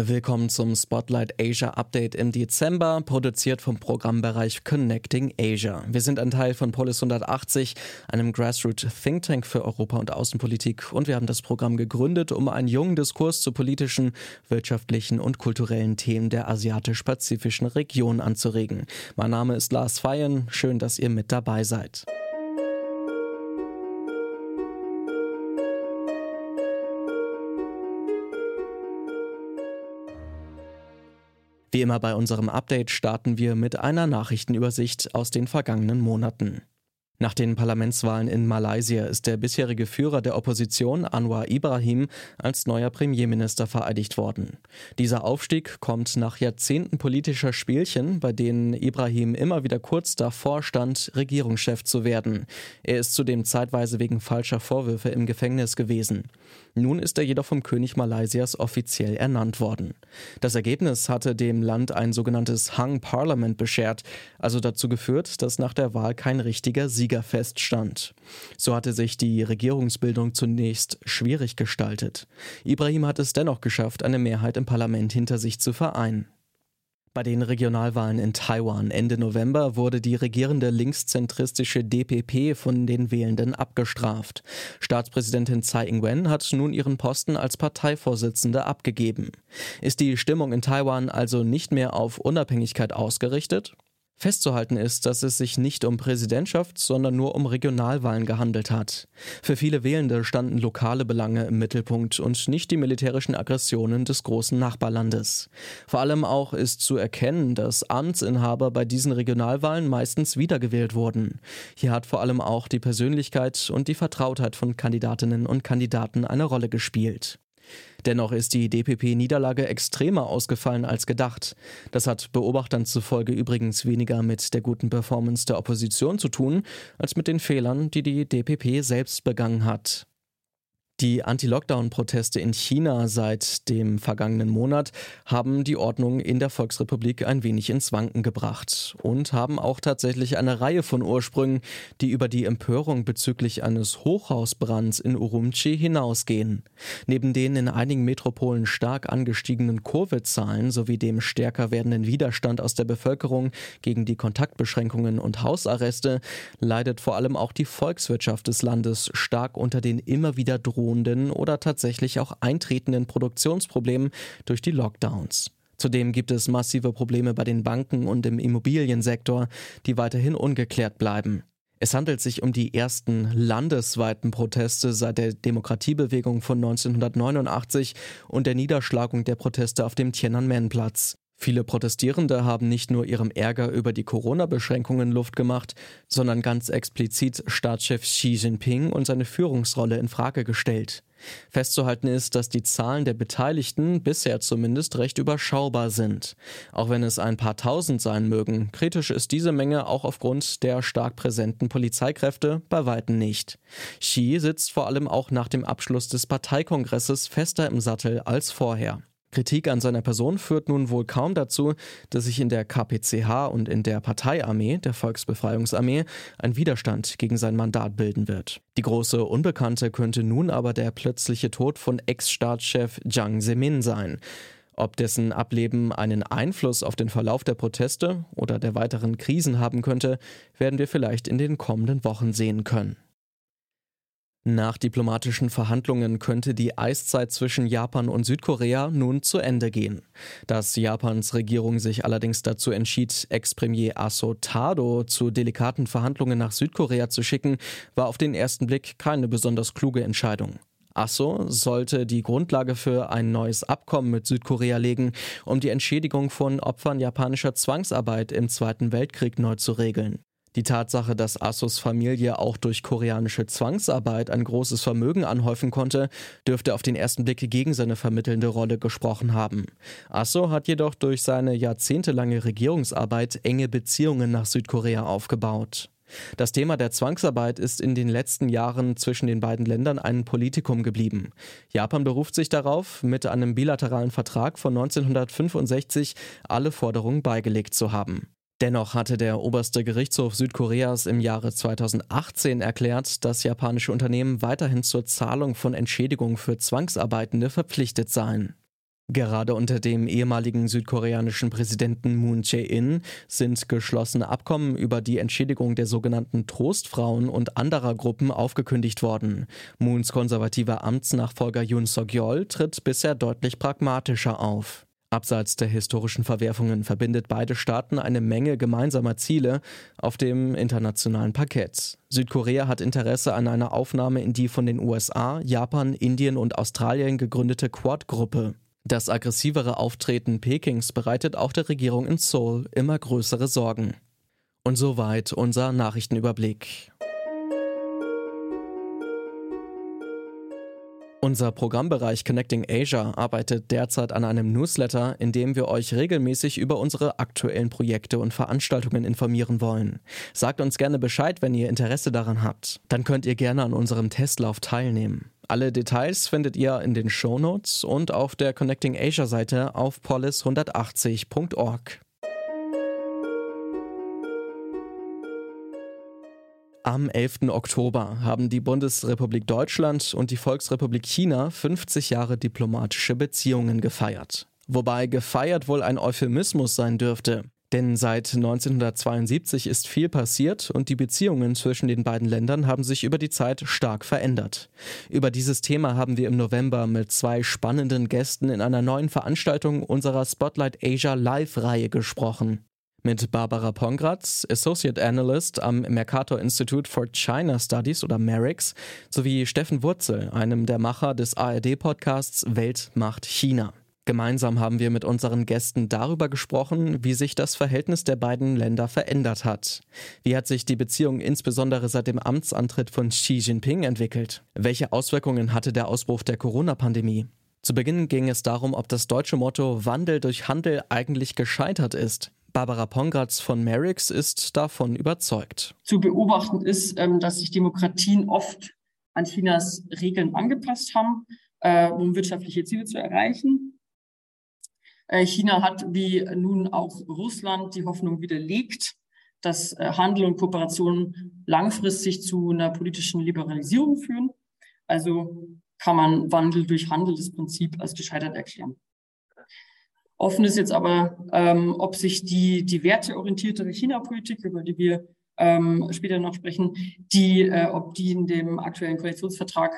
Willkommen zum Spotlight Asia Update im Dezember, produziert vom Programmbereich Connecting Asia. Wir sind ein Teil von Polis 180, einem Grassroot Think Tank für Europa und Außenpolitik und wir haben das Programm gegründet, um einen jungen Diskurs zu politischen, wirtschaftlichen und kulturellen Themen der asiatisch-pazifischen Region anzuregen. Mein Name ist Lars Feyen, schön, dass ihr mit dabei seid. Wie immer bei unserem Update starten wir mit einer Nachrichtenübersicht aus den vergangenen Monaten. Nach den Parlamentswahlen in Malaysia ist der bisherige Führer der Opposition, Anwar Ibrahim, als neuer Premierminister vereidigt worden. Dieser Aufstieg kommt nach Jahrzehnten politischer Spielchen, bei denen Ibrahim immer wieder kurz davor stand, Regierungschef zu werden. Er ist zudem zeitweise wegen falscher Vorwürfe im Gefängnis gewesen. Nun ist er jedoch vom König Malaysias offiziell ernannt worden. Das Ergebnis hatte dem Land ein sogenanntes Hung Parliament beschert, also dazu geführt, dass nach der Wahl kein richtiger Sieg Sieger feststand. So hatte sich die Regierungsbildung zunächst schwierig gestaltet. Ibrahim hat es dennoch geschafft, eine Mehrheit im Parlament hinter sich zu vereinen. Bei den Regionalwahlen in Taiwan Ende November wurde die regierende linkszentristische DPP von den Wählenden abgestraft. Staatspräsidentin Tsai Ing-wen hat nun ihren Posten als Parteivorsitzende abgegeben. Ist die Stimmung in Taiwan also nicht mehr auf Unabhängigkeit ausgerichtet? Festzuhalten ist, dass es sich nicht um Präsidentschaft, sondern nur um Regionalwahlen gehandelt hat. Für viele Wählende standen lokale Belange im Mittelpunkt und nicht die militärischen Aggressionen des großen Nachbarlandes. Vor allem auch ist zu erkennen, dass Amtsinhaber bei diesen Regionalwahlen meistens wiedergewählt wurden. Hier hat vor allem auch die Persönlichkeit und die Vertrautheit von Kandidatinnen und Kandidaten eine Rolle gespielt. Dennoch ist die DPP-Niederlage extremer ausgefallen als gedacht. Das hat Beobachtern zufolge übrigens weniger mit der guten Performance der Opposition zu tun, als mit den Fehlern, die die DPP selbst begangen hat. Die Anti-Lockdown-Proteste in China seit dem vergangenen Monat haben die Ordnung in der Volksrepublik ein wenig ins Wanken gebracht und haben auch tatsächlich eine Reihe von Ursprüngen, die über die Empörung bezüglich eines Hochhausbrands in Urumqi hinausgehen. Neben den in einigen Metropolen stark angestiegenen Covid-Zahlen sowie dem stärker werdenden Widerstand aus der Bevölkerung gegen die Kontaktbeschränkungen und Hausarreste leidet vor allem auch die Volkswirtschaft des Landes stark unter den immer wieder drohenden drohenden oder tatsächlich auch eintretenden Produktionsproblemen durch die Lockdowns. Zudem gibt es massive Probleme bei den Banken und im Immobiliensektor, die weiterhin ungeklärt bleiben. Es handelt sich um die ersten landesweiten Proteste seit der Demokratiebewegung von 1989 und der Niederschlagung der Proteste auf dem Tiananmen-Platz. Viele Protestierende haben nicht nur ihrem Ärger über die Corona-Beschränkungen Luft gemacht, sondern ganz explizit Staatschef Xi Jinping und seine Führungsrolle in Frage gestellt. Festzuhalten ist, dass die Zahlen der Beteiligten bisher zumindest recht überschaubar sind. Auch wenn es ein paar tausend sein mögen, kritisch ist diese Menge auch aufgrund der stark präsenten Polizeikräfte bei weitem nicht. Xi sitzt vor allem auch nach dem Abschluss des Parteikongresses fester im Sattel als vorher. Kritik an seiner Person führt nun wohl kaum dazu, dass sich in der KPCH und in der Parteiarmee, der Volksbefreiungsarmee, ein Widerstand gegen sein Mandat bilden wird. Die große Unbekannte könnte nun aber der plötzliche Tod von Ex-Staatschef Jiang Zemin sein. Ob dessen Ableben einen Einfluss auf den Verlauf der Proteste oder der weiteren Krisen haben könnte, werden wir vielleicht in den kommenden Wochen sehen können. Nach diplomatischen Verhandlungen könnte die Eiszeit zwischen Japan und Südkorea nun zu Ende gehen. Dass Japans Regierung sich allerdings dazu entschied, Ex-Premier Aso Tado zu delikaten Verhandlungen nach Südkorea zu schicken, war auf den ersten Blick keine besonders kluge Entscheidung. Asso sollte die Grundlage für ein neues Abkommen mit Südkorea legen, um die Entschädigung von Opfern japanischer Zwangsarbeit im Zweiten Weltkrieg neu zu regeln. Die Tatsache, dass Assos Familie auch durch koreanische Zwangsarbeit ein großes Vermögen anhäufen konnte, dürfte auf den ersten Blick gegen seine vermittelnde Rolle gesprochen haben. Asso hat jedoch durch seine jahrzehntelange Regierungsarbeit enge Beziehungen nach Südkorea aufgebaut. Das Thema der Zwangsarbeit ist in den letzten Jahren zwischen den beiden Ländern ein Politikum geblieben. Japan beruft sich darauf, mit einem bilateralen Vertrag von 1965 alle Forderungen beigelegt zu haben. Dennoch hatte der oberste Gerichtshof Südkoreas im Jahre 2018 erklärt, dass japanische Unternehmen weiterhin zur Zahlung von Entschädigungen für Zwangsarbeitende verpflichtet seien. Gerade unter dem ehemaligen südkoreanischen Präsidenten Moon Jae-in sind geschlossene Abkommen über die Entschädigung der sogenannten Trostfrauen und anderer Gruppen aufgekündigt worden. Moons konservativer Amtsnachfolger Yoon Suk-yeol tritt bisher deutlich pragmatischer auf. Abseits der historischen Verwerfungen verbindet beide Staaten eine Menge gemeinsamer Ziele auf dem internationalen Parkett. Südkorea hat Interesse an einer Aufnahme in die von den USA, Japan, Indien und Australien gegründete Quad-Gruppe. Das aggressivere Auftreten Pekings bereitet auch der Regierung in Seoul immer größere Sorgen. Und soweit unser Nachrichtenüberblick. Unser Programmbereich Connecting Asia arbeitet derzeit an einem Newsletter, in dem wir euch regelmäßig über unsere aktuellen Projekte und Veranstaltungen informieren wollen. Sagt uns gerne Bescheid, wenn ihr Interesse daran habt. Dann könnt ihr gerne an unserem Testlauf teilnehmen. Alle Details findet ihr in den Shownotes und auf der Connecting Asia Seite auf polis180.org. Am 11. Oktober haben die Bundesrepublik Deutschland und die Volksrepublik China 50 Jahre diplomatische Beziehungen gefeiert. Wobei gefeiert wohl ein Euphemismus sein dürfte. Denn seit 1972 ist viel passiert und die Beziehungen zwischen den beiden Ländern haben sich über die Zeit stark verändert. Über dieses Thema haben wir im November mit zwei spannenden Gästen in einer neuen Veranstaltung unserer Spotlight Asia Live-Reihe gesprochen. Mit Barbara Pongratz, Associate Analyst am Mercator Institute for China Studies oder MERIX, sowie Steffen Wurzel, einem der Macher des ARD-Podcasts Welt macht China. Gemeinsam haben wir mit unseren Gästen darüber gesprochen, wie sich das Verhältnis der beiden Länder verändert hat. Wie hat sich die Beziehung insbesondere seit dem Amtsantritt von Xi Jinping entwickelt? Welche Auswirkungen hatte der Ausbruch der Corona-Pandemie? Zu Beginn ging es darum, ob das deutsche Motto Wandel durch Handel eigentlich gescheitert ist. Barbara Pongratz von Merix ist davon überzeugt. Zu beobachten ist, ähm, dass sich Demokratien oft an Chinas Regeln angepasst haben, äh, um wirtschaftliche Ziele zu erreichen. Äh, China hat, wie nun auch Russland, die Hoffnung widerlegt, dass äh, Handel und Kooperation langfristig zu einer politischen Liberalisierung führen. Also kann man Wandel durch Handel das Prinzip als gescheitert erklären. Offen ist jetzt aber, ähm, ob sich die, die werteorientiertere China-Politik, über die wir ähm, später noch sprechen, die, äh, ob die in dem aktuellen Koalitionsvertrag,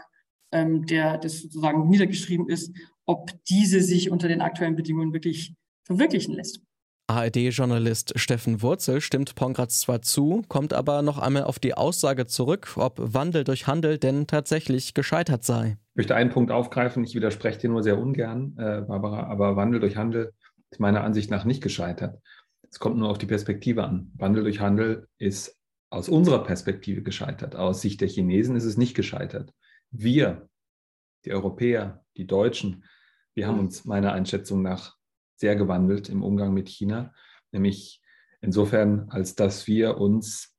ähm, der das sozusagen niedergeschrieben ist, ob diese sich unter den aktuellen Bedingungen wirklich verwirklichen lässt. ARD-Journalist Steffen Wurzel stimmt Pongratz zwar zu, kommt aber noch einmal auf die Aussage zurück, ob Wandel durch Handel denn tatsächlich gescheitert sei. Ich möchte einen Punkt aufgreifen, ich widerspreche dir nur sehr ungern, äh, Barbara, aber Wandel durch Handel ist meiner Ansicht nach nicht gescheitert. Es kommt nur auf die Perspektive an. Wandel durch Handel ist aus unserer Perspektive gescheitert. Aus Sicht der Chinesen ist es nicht gescheitert. Wir, die Europäer, die Deutschen, wir haben uns meiner Einschätzung nach sehr gewandelt im Umgang mit China, nämlich insofern, als dass wir uns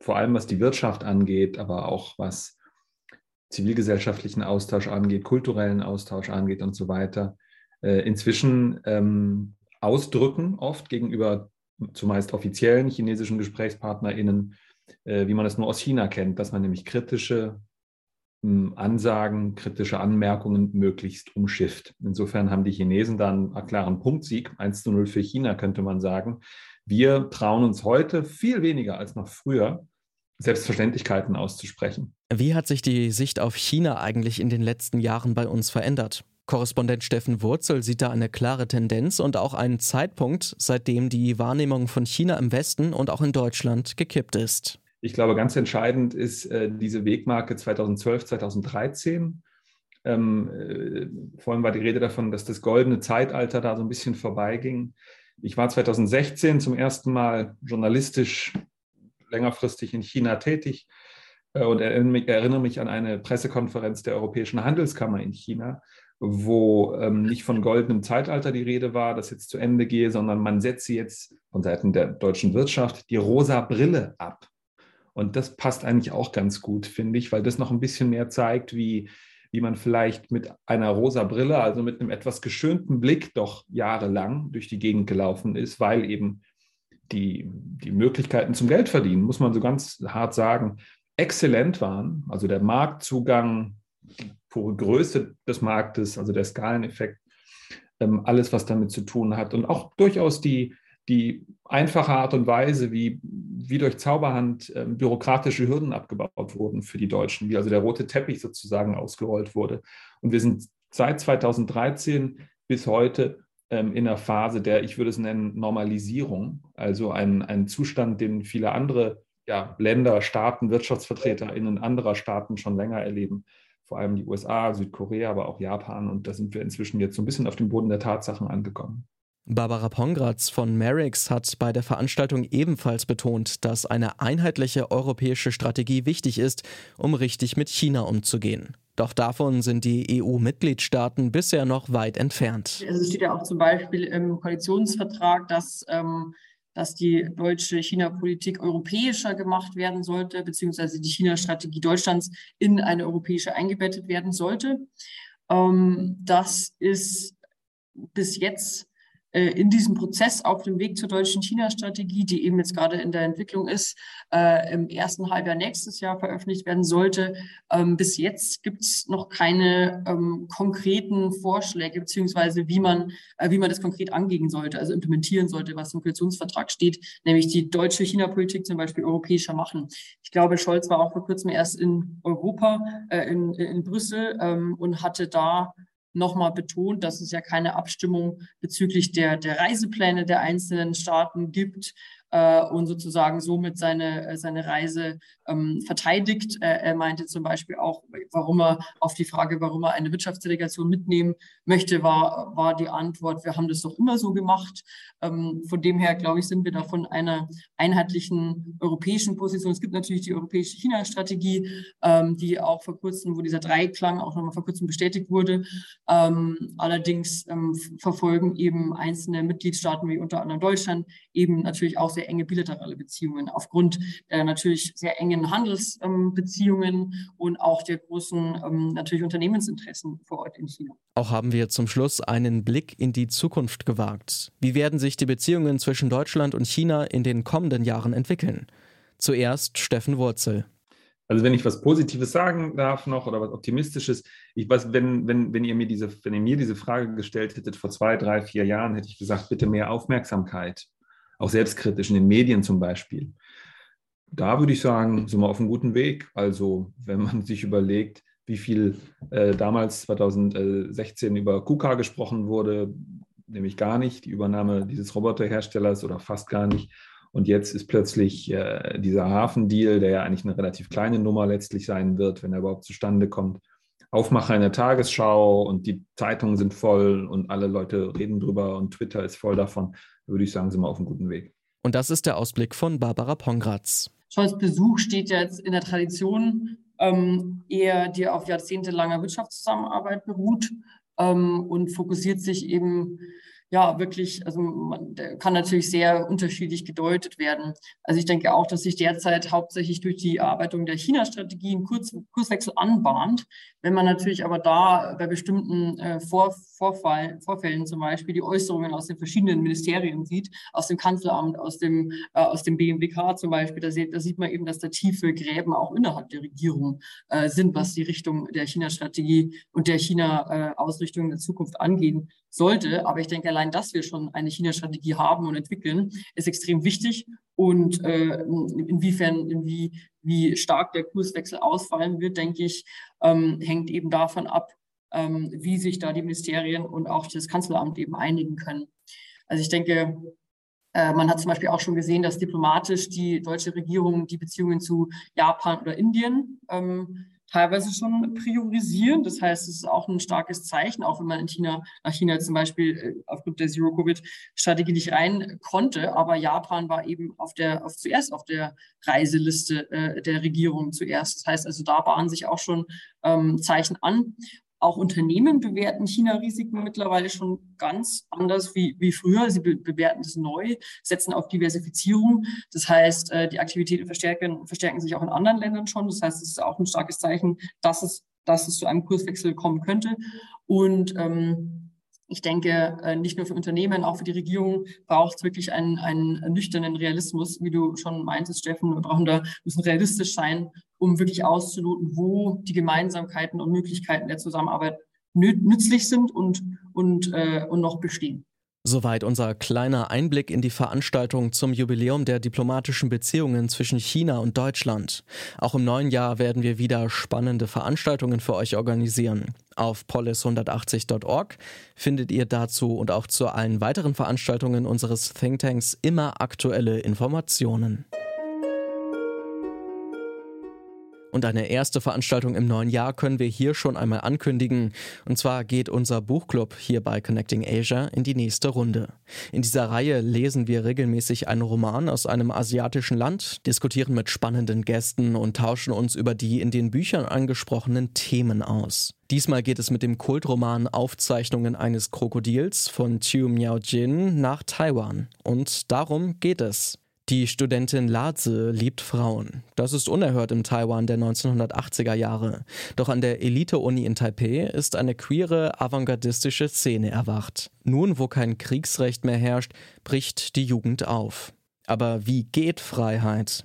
vor allem was die Wirtschaft angeht, aber auch was zivilgesellschaftlichen Austausch angeht, kulturellen Austausch angeht und so weiter, äh, inzwischen ähm, ausdrücken, oft gegenüber zumeist offiziellen chinesischen GesprächspartnerInnen, äh, wie man es nur aus China kennt, dass man nämlich kritische Ansagen, kritische Anmerkungen möglichst umschifft. Insofern haben die Chinesen dann einen klaren Punktsieg, 1 zu 0 für China, könnte man sagen. Wir trauen uns heute viel weniger als noch früher, Selbstverständlichkeiten auszusprechen. Wie hat sich die Sicht auf China eigentlich in den letzten Jahren bei uns verändert? Korrespondent Steffen Wurzel sieht da eine klare Tendenz und auch einen Zeitpunkt, seitdem die Wahrnehmung von China im Westen und auch in Deutschland gekippt ist. Ich glaube, ganz entscheidend ist äh, diese Wegmarke 2012, 2013. Ähm, äh, vorhin war die Rede davon, dass das goldene Zeitalter da so ein bisschen vorbeiging. Ich war 2016 zum ersten Mal journalistisch längerfristig in China tätig äh, und erinnere mich an eine Pressekonferenz der Europäischen Handelskammer in China, wo ähm, nicht von goldenem Zeitalter die Rede war, das jetzt zu Ende gehe, sondern man setze jetzt von Seiten der deutschen Wirtschaft die rosa Brille ab. Und das passt eigentlich auch ganz gut, finde ich, weil das noch ein bisschen mehr zeigt, wie, wie man vielleicht mit einer rosa Brille, also mit einem etwas geschönten Blick, doch jahrelang durch die Gegend gelaufen ist, weil eben die, die Möglichkeiten zum Geldverdienen, muss man so ganz hart sagen, exzellent waren. Also der Marktzugang, die pure Größe des Marktes, also der Skaleneffekt, ähm, alles, was damit zu tun hat. Und auch durchaus die, die einfache Art und Weise, wie, wie durch Zauberhand ähm, bürokratische Hürden abgebaut wurden für die Deutschen, wie also der rote Teppich sozusagen ausgerollt wurde. Und wir sind seit 2013 bis heute ähm, in einer Phase der, ich würde es nennen, Normalisierung, also ein, ein Zustand, den viele andere ja, Länder, Staaten, WirtschaftsvertreterInnen anderer Staaten schon länger erleben. Vor allem die USA, Südkorea, aber auch Japan. Und da sind wir inzwischen jetzt so ein bisschen auf dem Boden der Tatsachen angekommen. Barbara Pongratz von Merix hat bei der Veranstaltung ebenfalls betont, dass eine einheitliche europäische Strategie wichtig ist, um richtig mit China umzugehen. Doch davon sind die EU-Mitgliedstaaten bisher noch weit entfernt. Also es steht ja auch zum Beispiel im Koalitionsvertrag, dass, ähm, dass die deutsche China-Politik europäischer gemacht werden sollte, beziehungsweise die China-Strategie Deutschlands in eine europäische eingebettet werden sollte. Ähm, das ist bis jetzt in diesem Prozess auf dem Weg zur deutschen China-Strategie, die eben jetzt gerade in der Entwicklung ist, äh, im ersten Halbjahr nächstes Jahr veröffentlicht werden sollte. Ähm, bis jetzt gibt es noch keine ähm, konkreten Vorschläge, beziehungsweise wie man, äh, wie man das konkret angehen sollte, also implementieren sollte, was im Koalitionsvertrag steht, nämlich die deutsche China-Politik zum Beispiel europäischer machen. Ich glaube, Scholz war auch vor kurzem erst in Europa, äh, in, in Brüssel ähm, und hatte da nochmal betont, dass es ja keine Abstimmung bezüglich der, der Reisepläne der einzelnen Staaten gibt, äh, und sozusagen somit seine, äh, seine Reise ähm, verteidigt. Äh, er meinte zum Beispiel auch, warum er auf die Frage, warum er eine Wirtschaftsdelegation mitnehmen möchte, war, war die Antwort, wir haben das doch immer so gemacht. Ähm, von dem her, glaube ich, sind wir da von einer einheitlichen europäischen Position. Es gibt natürlich die europäische China-Strategie, ähm, die auch vor kurzem, wo dieser Dreiklang auch nochmal vor kurzem bestätigt wurde. Ähm, allerdings ähm, verfolgen eben einzelne Mitgliedstaaten wie unter anderem Deutschland eben natürlich auch sehr sehr enge bilaterale Beziehungen aufgrund der natürlich sehr engen Handelsbeziehungen und auch der großen ähm, natürlich Unternehmensinteressen vor Ort in China. Auch haben wir zum Schluss einen Blick in die Zukunft gewagt. Wie werden sich die Beziehungen zwischen Deutschland und China in den kommenden Jahren entwickeln? Zuerst Steffen Wurzel. Also wenn ich was Positives sagen darf noch oder was Optimistisches, ich weiß, wenn, wenn, wenn ihr mir diese, wenn ihr mir diese Frage gestellt hättet vor zwei, drei, vier Jahren, hätte ich gesagt, bitte mehr Aufmerksamkeit auch selbstkritisch in den Medien zum Beispiel. Da würde ich sagen, sind wir auf einem guten Weg. Also wenn man sich überlegt, wie viel äh, damals 2016 über KUKA gesprochen wurde, nämlich gar nicht, die Übernahme dieses Roboterherstellers oder fast gar nicht. Und jetzt ist plötzlich äh, dieser Hafendeal, der ja eigentlich eine relativ kleine Nummer letztlich sein wird, wenn er überhaupt zustande kommt, Aufmacher in der Tagesschau und die Zeitungen sind voll und alle Leute reden drüber und Twitter ist voll davon würde ich sagen, sind wir auf einem guten Weg. Und das ist der Ausblick von Barbara Pongratz. Scholz Besuch steht jetzt in der Tradition ähm, eher, die auf jahrzehntelanger Wirtschaftszusammenarbeit beruht ähm, und fokussiert sich eben ja, wirklich, also man, kann natürlich sehr unterschiedlich gedeutet werden. Also ich denke auch, dass sich derzeit hauptsächlich durch die Erarbeitung der China-Strategie ein Kurs, Kurswechsel anbahnt. Wenn man natürlich aber da bei bestimmten äh, Vor, Vorfall, Vorfällen zum Beispiel die Äußerungen aus den verschiedenen Ministerien sieht, aus dem Kanzleramt, aus dem, äh, aus dem BMWK zum Beispiel, da sieht, da sieht man eben, dass da tiefe Gräben auch innerhalb der Regierung äh, sind, was die Richtung der China-Strategie und der China-Ausrichtung in der Zukunft angehen sollte. Aber ich denke, allein, dass wir schon eine China-Strategie haben und entwickeln, ist extrem wichtig. Und äh, inwiefern, wie, wie stark der Kurswechsel ausfallen wird, denke ich, ähm, hängt eben davon ab, ähm, wie sich da die Ministerien und auch das Kanzleramt eben einigen können. Also ich denke, äh, man hat zum Beispiel auch schon gesehen, dass diplomatisch die deutsche Regierung die Beziehungen zu Japan oder Indien ähm, teilweise schon priorisieren. Das heißt, es ist auch ein starkes Zeichen, auch wenn man in China, nach China zum Beispiel äh, aufgrund der Zero-Covid-Strategie nicht rein konnte. Aber Japan war eben auf der, auf, zuerst auf der Reiseliste äh, der Regierung zuerst. Das heißt also, da bahnen sich auch schon ähm, Zeichen an. Auch Unternehmen bewerten China-Risiken mittlerweile schon ganz anders wie, wie früher. Sie be bewerten es neu, setzen auf Diversifizierung. Das heißt, äh, die Aktivitäten verstärken, verstärken sich auch in anderen Ländern schon. Das heißt, es ist auch ein starkes Zeichen, dass es, dass es zu einem Kurswechsel kommen könnte. Und ähm, ich denke, äh, nicht nur für Unternehmen, auch für die Regierung braucht es wirklich einen, einen nüchternen Realismus, wie du schon meintest, Steffen. Wir brauchen da, müssen realistisch sein, um wirklich auszuloten, wo die Gemeinsamkeiten und Möglichkeiten der Zusammenarbeit nützlich sind und, und, äh, und noch bestehen. Soweit unser kleiner Einblick in die Veranstaltung zum Jubiläum der diplomatischen Beziehungen zwischen China und Deutschland. Auch im neuen Jahr werden wir wieder spannende Veranstaltungen für euch organisieren. Auf polis180.org findet ihr dazu und auch zu allen weiteren Veranstaltungen unseres Thinktanks immer aktuelle Informationen. Und eine erste Veranstaltung im neuen Jahr können wir hier schon einmal ankündigen. Und zwar geht unser Buchclub hier bei Connecting Asia in die nächste Runde. In dieser Reihe lesen wir regelmäßig einen Roman aus einem asiatischen Land, diskutieren mit spannenden Gästen und tauschen uns über die in den Büchern angesprochenen Themen aus. Diesmal geht es mit dem Kultroman Aufzeichnungen eines Krokodils von Chiu Miao Jin nach Taiwan. Und darum geht es. Die Studentin Laze liebt Frauen. Das ist unerhört im Taiwan der 1980er Jahre. Doch an der Elite-Uni in Taipei ist eine queere, avantgardistische Szene erwacht. Nun, wo kein Kriegsrecht mehr herrscht, bricht die Jugend auf. Aber wie geht Freiheit?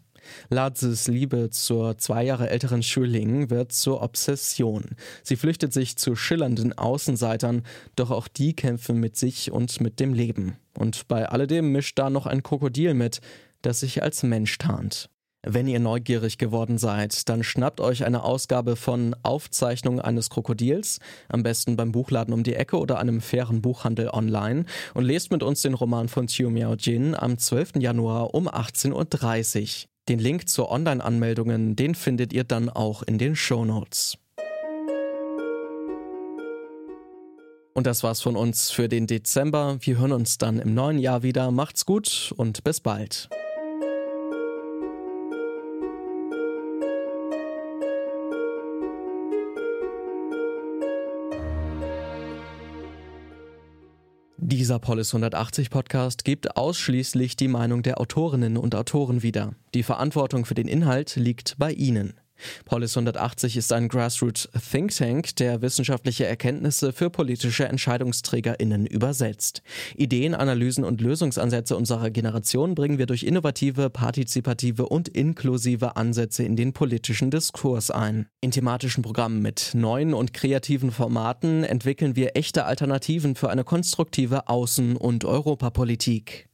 Lazes Liebe zur zwei Jahre älteren Schüling wird zur Obsession. Sie flüchtet sich zu schillernden Außenseitern, doch auch die kämpfen mit sich und mit dem Leben. Und bei alledem mischt da noch ein Krokodil mit, das sich als Mensch tarnt. Wenn ihr neugierig geworden seid, dann schnappt euch eine Ausgabe von Aufzeichnung eines Krokodils, am besten beim Buchladen um die Ecke oder einem fairen Buchhandel online und lest mit uns den Roman von Chiu Miao Jin am 12. Januar um 18.30 Uhr. Den Link zur Online-Anmeldungen, den findet ihr dann auch in den Show Notes. Und das war's von uns für den Dezember. Wir hören uns dann im neuen Jahr wieder. Macht's gut und bis bald. Dieser Polis 180 Podcast gibt ausschließlich die Meinung der Autorinnen und Autoren wieder. Die Verantwortung für den Inhalt liegt bei Ihnen. Polis 180 ist ein Grassroots Think Tank, der wissenschaftliche Erkenntnisse für politische EntscheidungsträgerInnen übersetzt. Ideen, Analysen und Lösungsansätze unserer Generation bringen wir durch innovative, partizipative und inklusive Ansätze in den politischen Diskurs ein. In thematischen Programmen mit neuen und kreativen Formaten entwickeln wir echte Alternativen für eine konstruktive Außen- und Europapolitik.